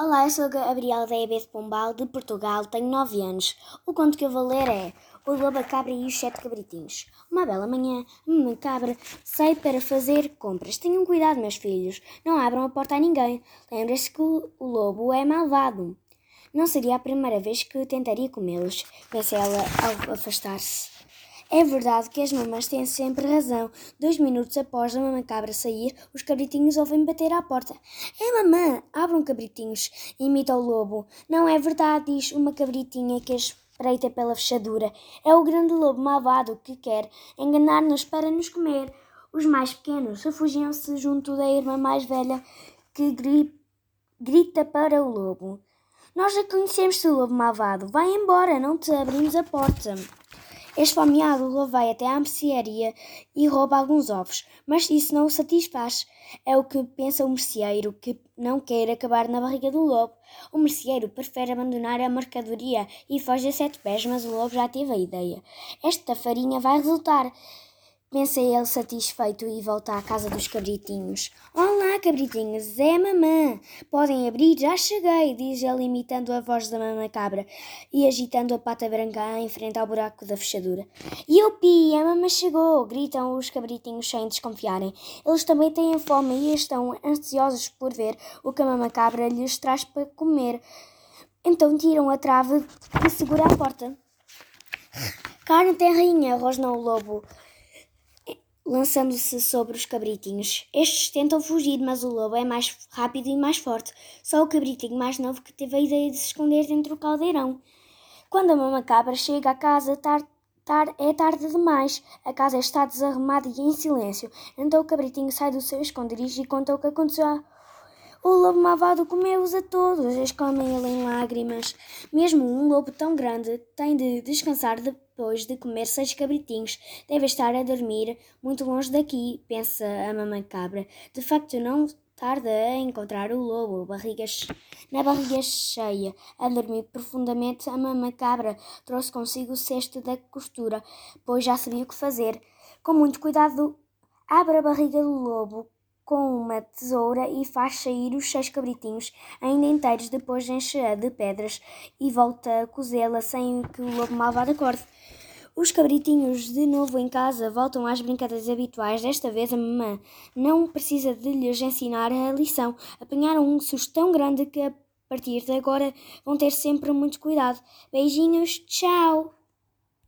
Olá, eu sou Gabriela da EB de Pombal, de Portugal, tenho 9 anos. O conto que eu vou ler é O Lobo, a Cabra e os Sete Cabritinhos. Uma bela manhã, uma cabra sai para fazer compras. Tenham cuidado, meus filhos, não abram a porta a ninguém. Lembre-se que o lobo é malvado. Não seria a primeira vez que tentaria comê-los, pensa ela ao afastar-se. É verdade que as mamães têm sempre razão. Dois minutos após a mamã cabra sair, os cabritinhos ouvem bater à porta. É mamã, abram cabritinhos, imita o lobo. Não é verdade, diz uma cabritinha que espreita pela fechadura. É o grande lobo malvado que quer enganar-nos para nos comer. Os mais pequenos refugiam-se junto da irmã mais velha que gri grita para o lobo. Nós já conhecemos o lobo malvado. Vai embora, não te abrimos a porta. Esfomeado, vai até à mercearia e rouba alguns ovos, mas isso não o satisfaz. É o que pensa o merceeiro, que não quer acabar na barriga do lobo. O merceeiro prefere abandonar a mercadoria e foge a sete pés, mas o lobo já teve a ideia. Esta farinha vai resultar. Pensa ele satisfeito e volta à casa dos cabritinhos. Cabritinhos, é a mamã. Podem abrir, já cheguei, diz ele imitando a voz da mamã cabra e agitando a pata branca em frente ao buraco da fechadura. Yupi, a mamã chegou, gritam os cabritinhos sem desconfiarem. Eles também têm fome e estão ansiosos por ver o que a mamã cabra lhes traz para comer. Então tiram a trave que segura a porta. Carne tem rainha, rosnou o lobo lançando-se sobre os cabritinhos. Estes tentam fugir, mas o lobo é mais rápido e mais forte. Só o cabritinho mais novo que teve a ideia de se esconder dentro do caldeirão. Quando a mama cabra chega à casa, é tarde demais. A casa está desarrumada e em silêncio. Então o cabritinho sai do seu esconderijo e conta o que aconteceu o lobo malvado comeu-os a todos, exclama ele em lágrimas. Mesmo um lobo tão grande tem de descansar depois de comer seis cabritinhos. Deve estar a dormir muito longe daqui, pensa a mamãe cabra. De facto, não tarda a encontrar o lobo, barriga na barriga cheia, a dormir profundamente. A mamãe cabra trouxe consigo o cesto da costura, pois já sabia o que fazer. Com muito cuidado, abre a barriga do lobo com uma tesoura e faz sair os seis cabritinhos ainda inteiros, depois enche-a de pedras e volta a cozê-la sem que o lobo malvado acorde. Os cabritinhos, de novo em casa, voltam às brincadeiras habituais. Desta vez a mamã não precisa de lhes ensinar a lição. Apanharam um susto tão grande que a partir de agora vão ter sempre muito cuidado. Beijinhos, tchau!